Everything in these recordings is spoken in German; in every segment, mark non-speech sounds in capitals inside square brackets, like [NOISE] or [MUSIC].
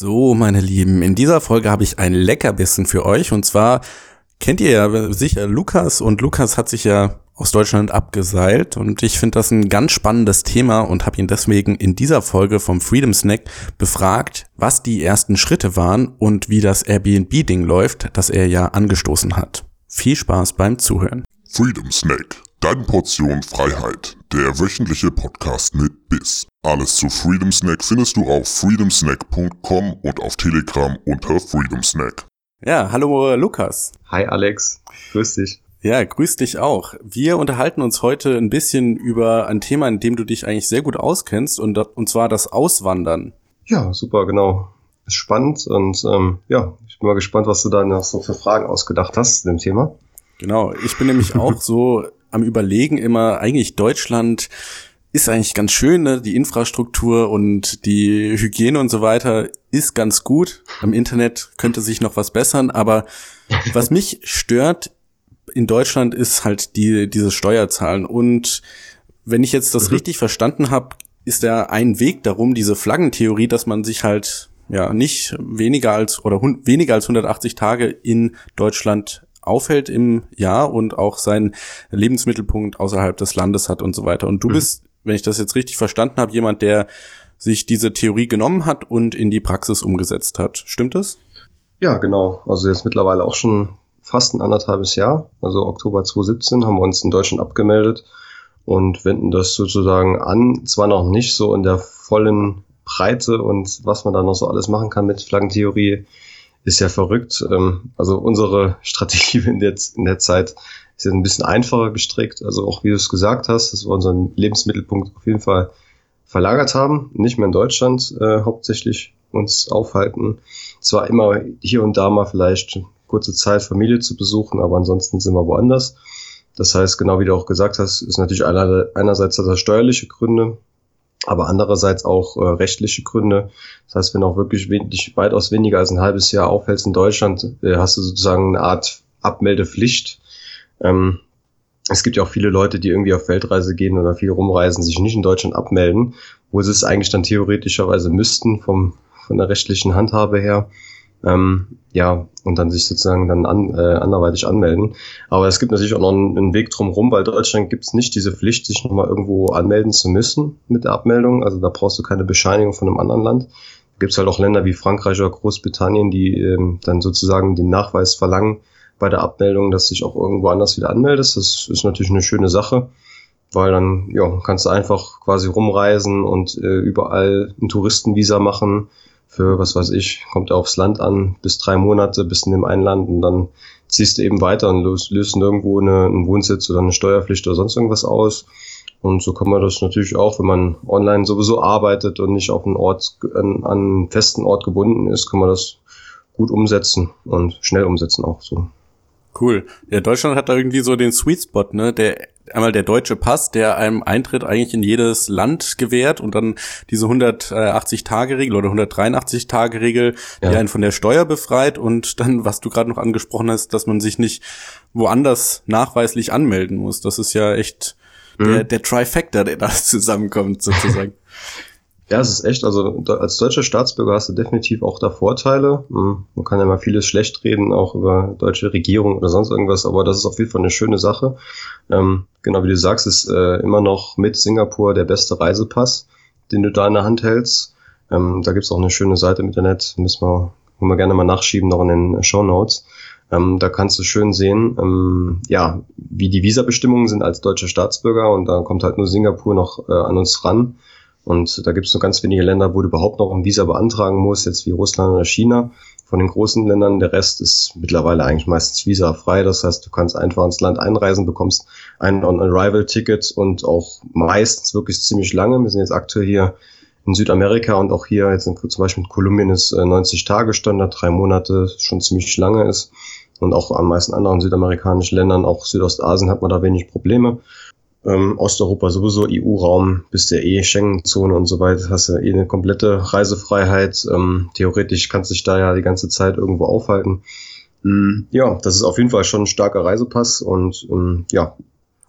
So, meine Lieben, in dieser Folge habe ich ein Leckerbissen für euch und zwar kennt ihr ja sicher Lukas und Lukas hat sich ja aus Deutschland abgeseilt und ich finde das ein ganz spannendes Thema und habe ihn deswegen in dieser Folge vom Freedom Snack befragt, was die ersten Schritte waren und wie das Airbnb-Ding läuft, das er ja angestoßen hat. Viel Spaß beim Zuhören. Freedom Snack, deine Portion Freiheit, der wöchentliche Podcast mit Biss. Alles zu Freedom Snack findest du auf freedomsnack.com und auf Telegram unter Freedom Snack. Ja, hallo Lukas. Hi Alex, grüß dich. Ja, grüß dich auch. Wir unterhalten uns heute ein bisschen über ein Thema, in dem du dich eigentlich sehr gut auskennst, und, und zwar das Auswandern. Ja, super, genau. Ist spannend und ähm, ja, ich bin mal gespannt, was du da noch so für Fragen ausgedacht hast zu dem Thema. Genau, ich bin nämlich auch [LAUGHS] so am Überlegen immer, eigentlich Deutschland ist eigentlich ganz schön, ne? die Infrastruktur und die Hygiene und so weiter ist ganz gut. Am Internet könnte sich noch was bessern, aber [LAUGHS] was mich stört in Deutschland ist halt die, diese Steuerzahlen. Und wenn ich jetzt das mhm. richtig verstanden habe, ist da ein Weg darum, diese Flaggentheorie, dass man sich halt ja nicht weniger als oder weniger als 180 Tage in Deutschland aufhält im Jahr und auch seinen Lebensmittelpunkt außerhalb des Landes hat und so weiter. Und du mhm. bist wenn ich das jetzt richtig verstanden habe, jemand, der sich diese Theorie genommen hat und in die Praxis umgesetzt hat. Stimmt das? Ja, genau. Also jetzt mittlerweile auch schon fast ein anderthalbes Jahr. Also Oktober 2017 haben wir uns in Deutschland abgemeldet und wenden das sozusagen an. Zwar noch nicht so in der vollen Breite und was man da noch so alles machen kann mit Flaggentheorie, ist ja verrückt. Ähm, also unsere Strategie [LAUGHS] in der, in der Zeit ist jetzt ein bisschen einfacher gestrickt. Also auch wie du es gesagt hast, dass wir unseren Lebensmittelpunkt auf jeden Fall verlagert haben, nicht mehr in Deutschland äh, hauptsächlich uns aufhalten. Zwar immer hier und da mal vielleicht kurze Zeit Familie zu besuchen, aber ansonsten sind wir woanders. Das heißt, genau wie du auch gesagt hast, ist natürlich einer, einerseits das steuerliche Gründe, aber andererseits auch äh, rechtliche Gründe. Das heißt, wenn auch wirklich wenig, weitaus weniger als ein halbes Jahr aufhältst in Deutschland, äh, hast du sozusagen eine Art Abmeldepflicht ähm, es gibt ja auch viele Leute, die irgendwie auf Weltreise gehen oder viel rumreisen, sich nicht in Deutschland abmelden, wo sie es eigentlich dann theoretischerweise müssten vom, von der rechtlichen Handhabe her. Ähm, ja, und dann sich sozusagen dann an, äh, anderweitig anmelden. Aber es gibt natürlich auch noch einen, einen Weg drumherum, weil Deutschland gibt es nicht diese Pflicht, sich nochmal irgendwo anmelden zu müssen mit der Abmeldung. Also da brauchst du keine Bescheinigung von einem anderen Land. Da gibt es halt auch Länder wie Frankreich oder Großbritannien, die ähm, dann sozusagen den Nachweis verlangen, bei der Abmeldung, dass du dich auch irgendwo anders wieder anmeldest. Das ist natürlich eine schöne Sache, weil dann ja, kannst du einfach quasi rumreisen und äh, überall ein Touristenvisa machen. Für was weiß ich, kommt er aufs Land an, bis drei Monate, bis in dem einen Land und dann ziehst du eben weiter und löst, löst irgendwo eine, einen Wohnsitz oder eine Steuerpflicht oder sonst irgendwas aus. Und so kann man das natürlich auch, wenn man online sowieso arbeitet und nicht auf einen Ort, an, an einen festen Ort gebunden ist, kann man das gut umsetzen und schnell umsetzen auch so. Cool. Ja, Deutschland hat da irgendwie so den Sweet Spot, ne? Der einmal der deutsche Pass, der einem Eintritt eigentlich in jedes Land gewährt und dann diese 180-Tage-Regel oder 183-Tage-Regel, die ja. einen von der Steuer befreit und dann, was du gerade noch angesprochen hast, dass man sich nicht woanders nachweislich anmelden muss. Das ist ja echt mhm. der, der Trifecta, der da [LAUGHS] zusammenkommt, sozusagen. Ja, es ist echt, also als deutscher Staatsbürger hast du definitiv auch da Vorteile. Hm, man kann ja mal vieles schlecht reden, auch über deutsche Regierung oder sonst irgendwas, aber das ist auf jeden Fall eine schöne Sache. Ähm, genau wie du sagst, ist äh, immer noch mit Singapur der beste Reisepass, den du da in der Hand hältst. Ähm, da gibt's auch eine schöne Seite im Internet, müssen wir, können wir gerne mal nachschieben, noch in den Show Notes. Ähm, da kannst du schön sehen, ähm, ja, wie die Visabestimmungen sind als deutscher Staatsbürger und da kommt halt nur Singapur noch äh, an uns ran. Und da gibt es nur ganz wenige Länder, wo du überhaupt noch ein Visa beantragen musst, jetzt wie Russland oder China. Von den großen Ländern, der Rest ist mittlerweile eigentlich meistens visafrei. Das heißt, du kannst einfach ins Land einreisen, bekommst ein On-Arrival-Ticket und auch meistens wirklich ziemlich lange. Wir sind jetzt aktuell hier in Südamerika und auch hier jetzt in, zum Beispiel in Kolumbien ist 90 äh, Tage Standard, drei Monate schon ziemlich lange ist. Und auch an meisten anderen südamerikanischen Ländern, auch Südostasien, hat man da wenig Probleme ähm, Osteuropa sowieso, EU-Raum, bist ja eh Schengen-Zone und so weiter, hast ja eh eine komplette Reisefreiheit. Ähm, theoretisch kannst du dich da ja die ganze Zeit irgendwo aufhalten. Ähm, ja, das ist auf jeden Fall schon ein starker Reisepass und ähm, ja,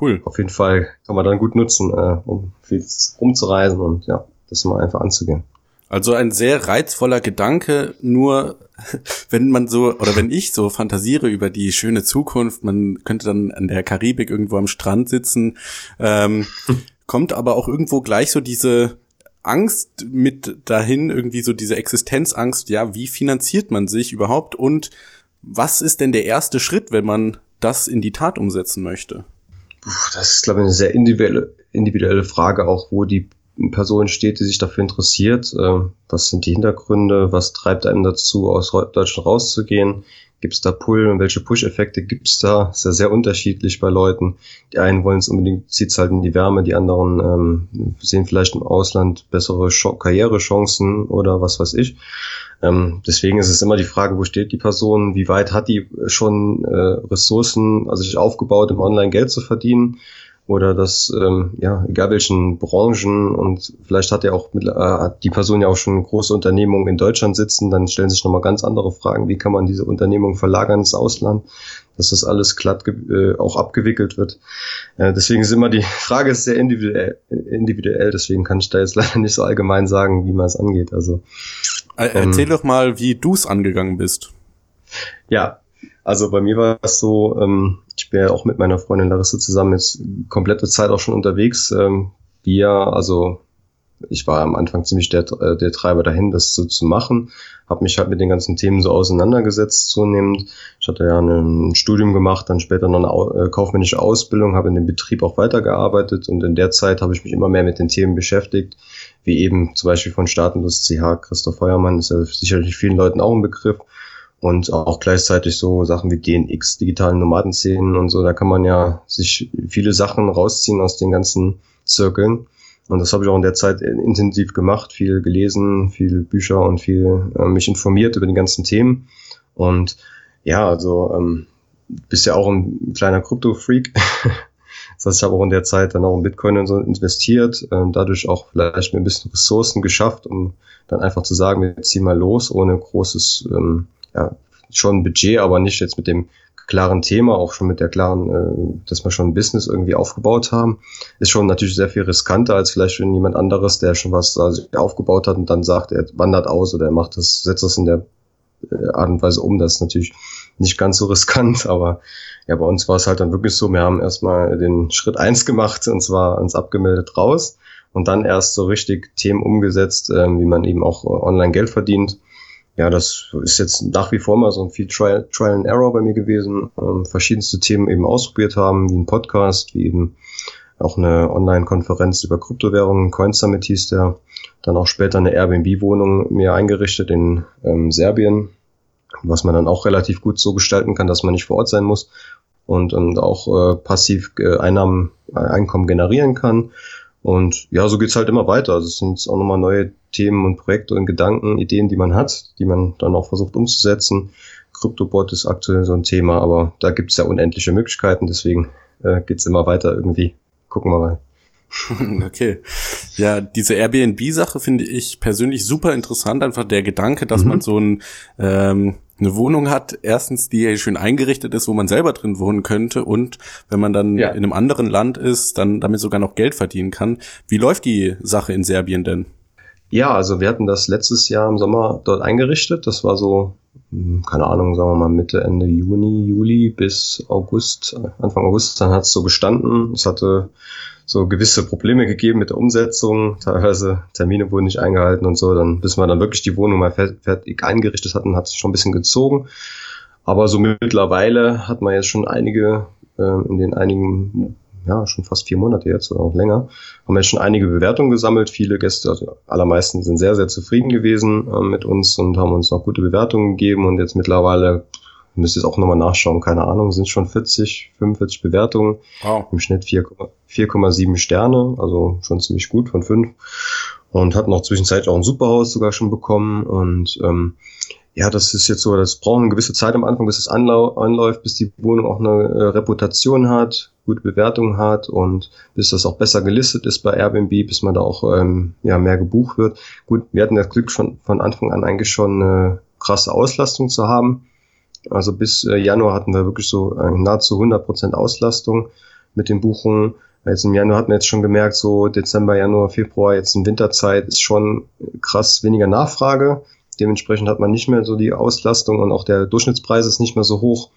cool. Auf jeden Fall kann man dann gut nutzen, äh, um viel rumzureisen und ja, das mal einfach anzugehen. Also ein sehr reizvoller Gedanke, nur [LAUGHS] wenn man so, oder wenn ich so fantasiere über die schöne Zukunft, man könnte dann an der Karibik irgendwo am Strand sitzen, ähm, [LAUGHS] kommt aber auch irgendwo gleich so diese Angst mit dahin, irgendwie so diese Existenzangst, ja, wie finanziert man sich überhaupt und was ist denn der erste Schritt, wenn man das in die Tat umsetzen möchte? Das ist, glaube ich, eine sehr individuelle, individuelle Frage, auch wo die Person steht, die sich dafür interessiert. Äh, was sind die Hintergründe? Was treibt einem dazu, aus Deutschland rauszugehen? Gibt es da Pull und welche Push-Effekte gibt es da? Ist ja sehr unterschiedlich bei Leuten. Die einen wollen es unbedingt, zieht es halt in die Wärme, die anderen ähm, sehen vielleicht im Ausland bessere Ch Karrierechancen oder was weiß ich. Ähm, deswegen ist es immer die Frage, wo steht die Person, wie weit hat die schon äh, Ressourcen, also sich aufgebaut, im Online Geld zu verdienen oder das, ähm, ja, egal welchen Branchen und vielleicht hat ja auch mit, äh, hat die Person ja auch schon große Unternehmungen in Deutschland sitzen, dann stellen sich nochmal ganz andere Fragen, wie kann man diese Unternehmung verlagern ins Ausland, dass das alles glatt äh, auch abgewickelt wird. Äh, deswegen ist immer die [LAUGHS] Frage ist sehr individuell, individuell, deswegen kann ich da jetzt [LAUGHS] leider nicht so allgemein sagen, wie man es angeht. Also Erzähl ähm, doch mal, wie du es angegangen bist. Ja, also bei mir war es so, ähm, ich bin ja auch mit meiner Freundin Larissa zusammen jetzt komplette Zeit auch schon unterwegs. Ähm, wir, also ich war am Anfang ziemlich der, äh, der Treiber dahin, das so zu machen. Habe mich halt mit den ganzen Themen so auseinandergesetzt zunehmend. Ich hatte ja ein Studium gemacht, dann später noch eine äh, kaufmännische Ausbildung, habe in dem Betrieb auch weitergearbeitet und in der Zeit habe ich mich immer mehr mit den Themen beschäftigt, wie eben zum Beispiel von Staatenlos CH, Christoph Feuermann, ist ja sicherlich vielen Leuten auch ein Begriff und auch gleichzeitig so Sachen wie DNX, digitalen Nomadenszenen und so, da kann man ja sich viele Sachen rausziehen aus den ganzen Zirkeln. Und das habe ich auch in der Zeit intensiv gemacht, viel gelesen, viel Bücher und viel äh, mich informiert über die ganzen Themen. Und ja, also ähm, bist ja auch ein kleiner Krypto-Freak. [LAUGHS] das heißt, ich habe auch in der Zeit dann auch in Bitcoin und so investiert, äh, dadurch auch vielleicht mir ein bisschen Ressourcen geschafft, um dann einfach zu sagen, wir ziehen mal los, ohne großes ähm, ja, schon Budget, aber nicht jetzt mit dem klaren Thema, auch schon mit der klaren, äh, dass wir schon ein Business irgendwie aufgebaut haben, ist schon natürlich sehr viel riskanter als vielleicht wenn jemand anderes, der schon was also aufgebaut hat und dann sagt, er wandert aus oder er macht das, setzt das in der äh, Art und Weise um. Das ist natürlich nicht ganz so riskant, [LAUGHS] aber ja, bei uns war es halt dann wirklich so, wir haben erstmal den Schritt eins gemacht und zwar uns abgemeldet raus und dann erst so richtig Themen umgesetzt, äh, wie man eben auch online Geld verdient ja, das ist jetzt nach wie vor mal so ein viel Trial, Trial and Error bei mir gewesen. Ähm, verschiedenste Themen eben ausprobiert haben, wie ein Podcast, wie eben auch eine Online-Konferenz über Kryptowährungen, Coin Summit hieß der. Dann auch später eine Airbnb-Wohnung mir eingerichtet in ähm, Serbien, was man dann auch relativ gut so gestalten kann, dass man nicht vor Ort sein muss und, und auch äh, passiv äh, Einnahmen, äh, Einkommen generieren kann. Und ja, so geht's halt immer weiter. Also es sind jetzt auch nochmal neue Themen und Projekte und Gedanken, Ideen, die man hat, die man dann auch versucht umzusetzen. Kryptobot ist aktuell so ein Thema, aber da gibt's ja unendliche Möglichkeiten, deswegen äh, geht's immer weiter irgendwie. Gucken wir mal. [LAUGHS] Okay. Ja, diese Airbnb-Sache finde ich persönlich super interessant. Einfach der Gedanke, dass mhm. man so ein, ähm, eine Wohnung hat, erstens, die schön eingerichtet ist, wo man selber drin wohnen könnte und wenn man dann ja. in einem anderen Land ist, dann damit sogar noch Geld verdienen kann. Wie läuft die Sache in Serbien denn? Ja, also wir hatten das letztes Jahr im Sommer dort eingerichtet. Das war so, hm, keine Ahnung, sagen wir mal Mitte, Ende Juni, Juli bis August, Anfang August. Dann hat es so gestanden. Es hatte so gewisse Probleme gegeben mit der Umsetzung. Teilweise Termine wurden nicht eingehalten und so. Dann, bis wir dann wirklich die Wohnung mal fertig eingerichtet hatten, hat es schon ein bisschen gezogen. Aber so mittlerweile hat man jetzt schon einige, äh, in den einigen ja, schon fast vier Monate jetzt oder auch länger, haben jetzt schon einige Bewertungen gesammelt. Viele Gäste, also allermeisten sind sehr, sehr zufrieden gewesen äh, mit uns und haben uns noch gute Bewertungen gegeben und jetzt mittlerweile, müsst ihr es auch nochmal nachschauen, keine Ahnung, sind schon 40, 45 Bewertungen. Wow. Im Schnitt 4,7 Sterne, also schon ziemlich gut von 5. Und hat noch zwischenzeitlich auch ein Superhaus sogar schon bekommen und ähm, ja, das ist jetzt so, das braucht eine gewisse Zeit am Anfang, bis es anläuft, bis die Wohnung auch eine äh, Reputation hat, gute Bewertung hat und bis das auch besser gelistet ist bei Airbnb, bis man da auch ähm, ja, mehr gebucht wird. Gut, wir hatten das Glück schon von Anfang an eigentlich schon eine krasse Auslastung zu haben. Also bis äh, Januar hatten wir wirklich so äh, nahezu 100% Auslastung mit den Buchungen. Jetzt im Januar hat man jetzt schon gemerkt, so Dezember, Januar, Februar, jetzt in Winterzeit ist schon krass weniger Nachfrage. Dementsprechend hat man nicht mehr so die Auslastung und auch der Durchschnittspreis ist nicht mehr so hoch.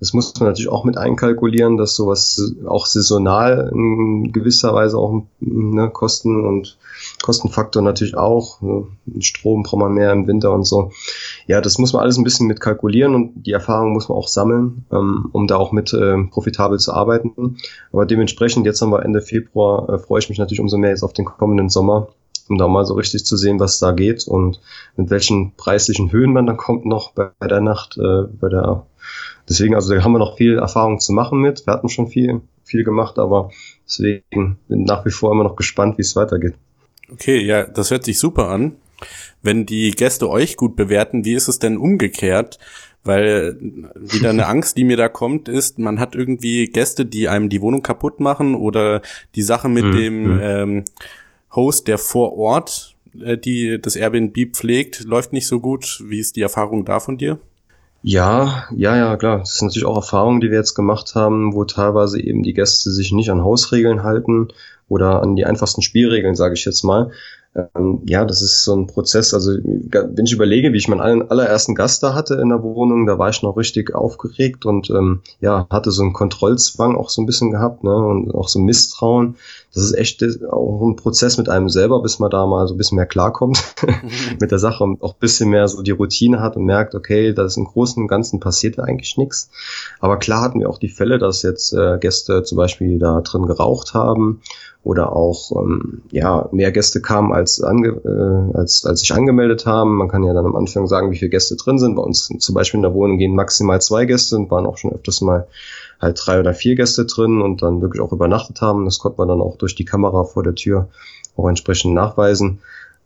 Das muss man natürlich auch mit einkalkulieren, dass sowas auch saisonal in gewisser Weise auch ne, Kosten und Kostenfaktor natürlich auch. Ne, Strom braucht man mehr im Winter und so. Ja, das muss man alles ein bisschen mit kalkulieren und die Erfahrung muss man auch sammeln, ähm, um da auch mit äh, profitabel zu arbeiten. Aber dementsprechend, jetzt haben wir Ende Februar, äh, freue ich mich natürlich umso mehr jetzt auf den kommenden Sommer um da mal so richtig zu sehen, was da geht und mit welchen preislichen Höhen man dann kommt noch bei, bei der Nacht, äh, bei der deswegen, also da haben wir noch viel Erfahrung zu machen mit. Wir hatten schon viel, viel gemacht, aber deswegen bin nach wie vor immer noch gespannt, wie es weitergeht. Okay, ja, das hört sich super an. Wenn die Gäste euch gut bewerten, wie ist es denn umgekehrt? Weil wieder eine [LAUGHS] Angst, die mir da kommt, ist, man hat irgendwie Gäste, die einem die Wohnung kaputt machen oder die Sache mit mhm. dem mhm. ähm, Host, der vor Ort äh, die das Airbnb pflegt, läuft nicht so gut. Wie ist die Erfahrung da von dir? Ja, ja, ja, klar. Das sind natürlich auch Erfahrungen, die wir jetzt gemacht haben, wo teilweise eben die Gäste sich nicht an Hausregeln halten oder an die einfachsten Spielregeln, sage ich jetzt mal. Ähm, ja, das ist so ein Prozess. Also wenn ich überlege, wie ich meinen allerersten Gast da hatte in der Wohnung, da war ich noch richtig aufgeregt und ähm, ja, hatte so einen Kontrollzwang auch so ein bisschen gehabt, ne? Und auch so Misstrauen. Das ist echt auch ein Prozess mit einem selber, bis man da mal so ein bisschen mehr klarkommt [LAUGHS] mit der Sache und auch ein bisschen mehr so die Routine hat und merkt, okay, da ist im Großen und Ganzen passiert eigentlich nichts. Aber klar hatten wir auch die Fälle, dass jetzt äh, Gäste zum Beispiel da drin geraucht haben oder auch ähm, ja mehr Gäste kamen als ange, äh, als als sich angemeldet haben. Man kann ja dann am Anfang sagen, wie viele Gäste drin sind. Bei uns zum Beispiel in der Wohnung gehen maximal zwei Gäste und waren auch schon öfters mal halt drei oder vier Gäste drin und dann wirklich auch übernachtet haben. Das konnte man dann auch durch die Kamera vor der Tür auch entsprechend nachweisen.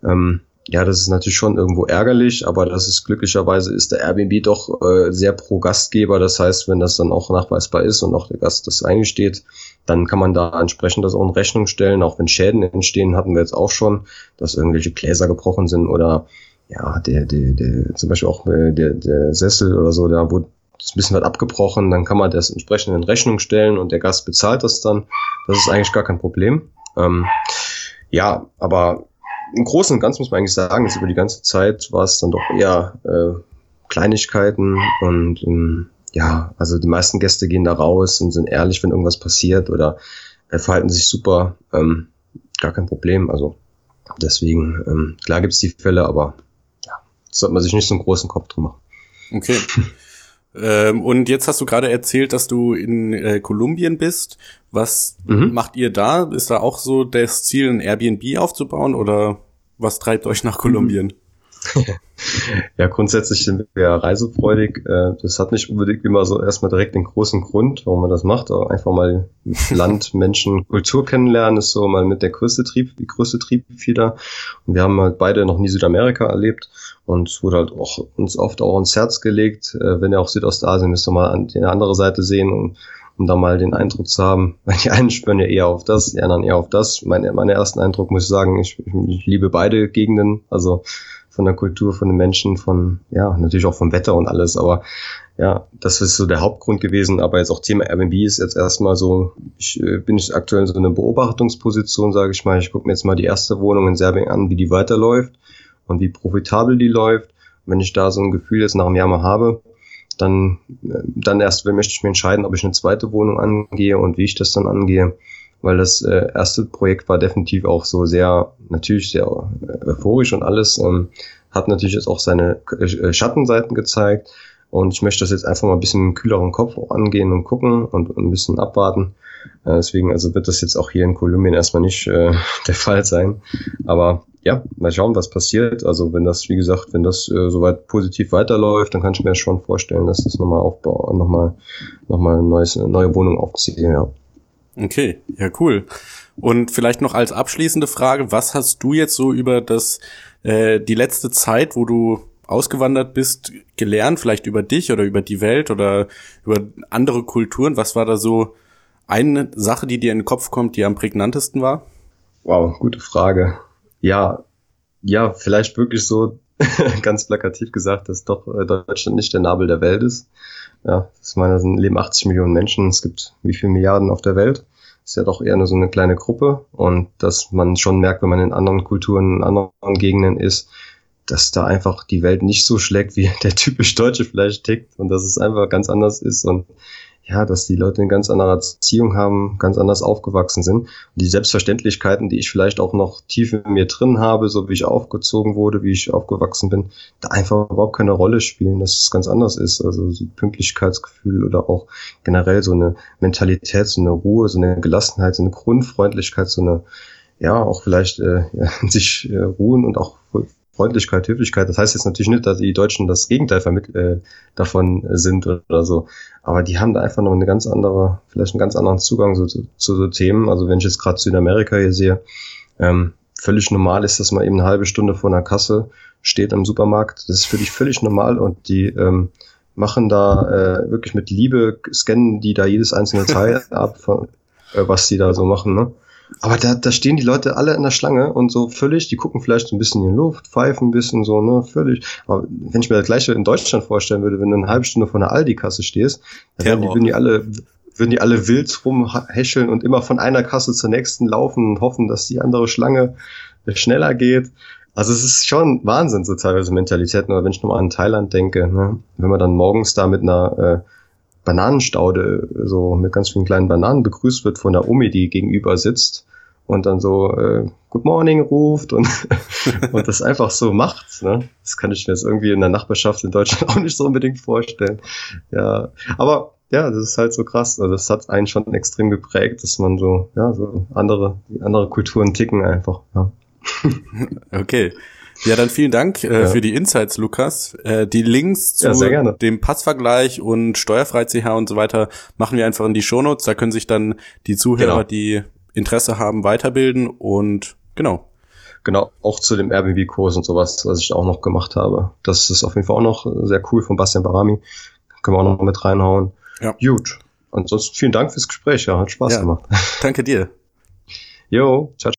Ähm, ja, das ist natürlich schon irgendwo ärgerlich, aber das ist glücklicherweise ist der Airbnb doch äh, sehr pro Gastgeber. Das heißt, wenn das dann auch nachweisbar ist und auch der Gast das eingesteht, dann kann man da entsprechend das auch in Rechnung stellen. Auch wenn Schäden entstehen, hatten wir jetzt auch schon, dass irgendwelche Gläser gebrochen sind oder ja, der, der, der, zum Beispiel auch äh, der, der Sessel oder so, da wurde das ein bisschen was abgebrochen, dann kann man das entsprechend in Rechnung stellen und der Gast bezahlt das dann. Das ist eigentlich gar kein Problem. Ähm, ja, aber im Großen und Ganzen muss man eigentlich sagen, dass über die ganze Zeit war es dann doch eher äh, Kleinigkeiten und ähm, ja, also die meisten Gäste gehen da raus und sind ehrlich, wenn irgendwas passiert oder äh, verhalten sich super, ähm, gar kein Problem. Also deswegen, ähm, klar gibt's die Fälle, aber ja, sollte man sich nicht so einen großen Kopf drum machen. Okay. [LAUGHS] ähm, und jetzt hast du gerade erzählt, dass du in äh, Kolumbien bist. Was mhm. macht ihr da? Ist da auch so das Ziel, ein Airbnb aufzubauen oder was treibt euch nach Kolumbien? [LAUGHS] ja, grundsätzlich sind wir reisefreudig. Äh, das hat nicht unbedingt immer so erstmal direkt den großen Grund, warum man das macht. Aber einfach mal [LAUGHS] Land, Menschen, Kultur kennenlernen ist so mal mit der größte Trieb, die größte Triebfeder. Und wir haben halt beide noch nie Südamerika erlebt und es wurde halt auch uns oft auch ins Herz gelegt, äh, wenn ihr auch Südostasien müsst ihr mal an die andere Seite sehen und um da mal den Eindruck zu haben, [LAUGHS] weil die einen spüren ja eher auf das, die anderen eher auf das. Mein, mein ersten Eindruck muss ich sagen, ich, ich liebe beide Gegenden, also von der Kultur, von den Menschen, von, ja, natürlich auch vom Wetter und alles, aber ja, das ist so der Hauptgrund gewesen, aber jetzt auch Thema Airbnb ist jetzt erstmal so, ich äh, bin ich aktuell in so einer Beobachtungsposition, sage ich mal, ich gucke mir jetzt mal die erste Wohnung in Serbien an, wie die weiterläuft und wie profitabel die läuft. wenn ich da so ein Gefühl jetzt nach einem Jahr mal habe, dann, äh, dann erst möchte ich mir entscheiden, ob ich eine zweite Wohnung angehe und wie ich das dann angehe. Weil das äh, erste Projekt war definitiv auch so sehr, natürlich sehr äh, euphorisch und alles, ähm, hat natürlich jetzt auch seine äh, Schattenseiten gezeigt. Und ich möchte das jetzt einfach mal ein bisschen mit kühleren Kopf angehen und gucken und ein bisschen abwarten. Äh, deswegen also wird das jetzt auch hier in Kolumbien erstmal nicht äh, [LAUGHS] der Fall sein. Aber ja, mal schauen, was passiert. Also wenn das, wie gesagt, wenn das äh, soweit positiv weiterläuft, dann kann ich mir schon vorstellen, dass das nochmal aufbauen, nochmal, nochmal neues, eine neue Wohnung aufziehe, ja. Okay, ja, cool. Und vielleicht noch als abschließende Frage, was hast du jetzt so über das, äh, die letzte Zeit, wo du ausgewandert bist, gelernt, vielleicht über dich oder über die Welt oder über andere Kulturen? Was war da so eine Sache, die dir in den Kopf kommt, die am prägnantesten war? Wow, gute Frage ja, ja, vielleicht wirklich so [LAUGHS] ganz plakativ gesagt, dass doch äh, Deutschland nicht der Nabel der Welt ist. Ja, ich meine, es leben 80 Millionen Menschen, es gibt wie viele Milliarden auf der Welt. ist ja doch eher nur so eine kleine Gruppe. Und dass man schon merkt, wenn man in anderen Kulturen, in anderen Gegenden ist, dass da einfach die Welt nicht so schlägt, wie [LAUGHS] der typisch Deutsche vielleicht tickt und dass es einfach ganz anders ist. Und ja, dass die Leute eine ganz andere Erziehung haben, ganz anders aufgewachsen sind. Und die Selbstverständlichkeiten, die ich vielleicht auch noch tief in mir drin habe, so wie ich aufgezogen wurde, wie ich aufgewachsen bin, da einfach überhaupt keine Rolle spielen, dass es ganz anders ist. Also so Pünktlichkeitsgefühl oder auch generell so eine Mentalität, so eine Ruhe, so eine Gelassenheit, so eine Grundfreundlichkeit, so eine, ja, auch vielleicht äh, ja, [LAUGHS] sich äh, ruhen und auch Freundlichkeit, Höflichkeit. Das heißt jetzt natürlich nicht, dass die Deutschen das Gegenteil äh, davon sind oder so. Aber die haben da einfach noch eine ganz andere, vielleicht einen ganz anderen Zugang zu, zu, zu so Themen. Also wenn ich jetzt gerade Südamerika hier sehe, ähm, völlig normal ist, dass man eben eine halbe Stunde vor einer Kasse steht im Supermarkt. Das ist für dich völlig normal und die ähm, machen da äh, wirklich mit Liebe, scannen die da jedes einzelne Teil [LAUGHS] ab, äh, was die da so machen. Ne? Aber da, da stehen die Leute alle in der Schlange und so völlig, die gucken vielleicht so ein bisschen in die Luft, pfeifen ein bisschen so, ne, völlig. Aber wenn ich mir das gleiche in Deutschland vorstellen würde, wenn du eine halbe Stunde vor einer Aldi-Kasse stehst, dann würden die, würden die alle, würden die alle wild rumhäscheln und immer von einer Kasse zur nächsten laufen und hoffen, dass die andere Schlange schneller geht. Also es ist schon Wahnsinn, so teilweise Mentalitäten. Aber wenn ich nochmal an Thailand denke, ne, wenn man dann morgens da mit einer äh, Bananenstaude so mit ganz vielen kleinen Bananen begrüßt wird von der Omi, die gegenüber sitzt und dann so äh, Good Morning ruft und, [LAUGHS] und das einfach so macht. Ne? Das kann ich mir jetzt irgendwie in der Nachbarschaft in Deutschland [LAUGHS] auch nicht so unbedingt vorstellen. Ja, aber ja, das ist halt so krass. Also das hat einen schon extrem geprägt, dass man so, ja, so andere, andere Kulturen ticken einfach. Ja. [LAUGHS] Okay. Ja, dann vielen Dank äh, ja. für die Insights, Lukas. Äh, die Links zu ja, dem Passvergleich und steuerfrei CH und so weiter machen wir einfach in die Shownotes. Da können sich dann die Zuhörer, genau. die Interesse haben, weiterbilden und genau. Genau, auch zu dem Airbnb-Kurs und sowas, was ich auch noch gemacht habe. Das ist auf jeden Fall auch noch sehr cool von Bastian Barami. Können wir auch noch mit reinhauen. Ja. Gut. Ansonsten vielen Dank fürs Gespräch. Ja, hat Spaß ja. gemacht. Danke dir. [LAUGHS] Jo, ciao.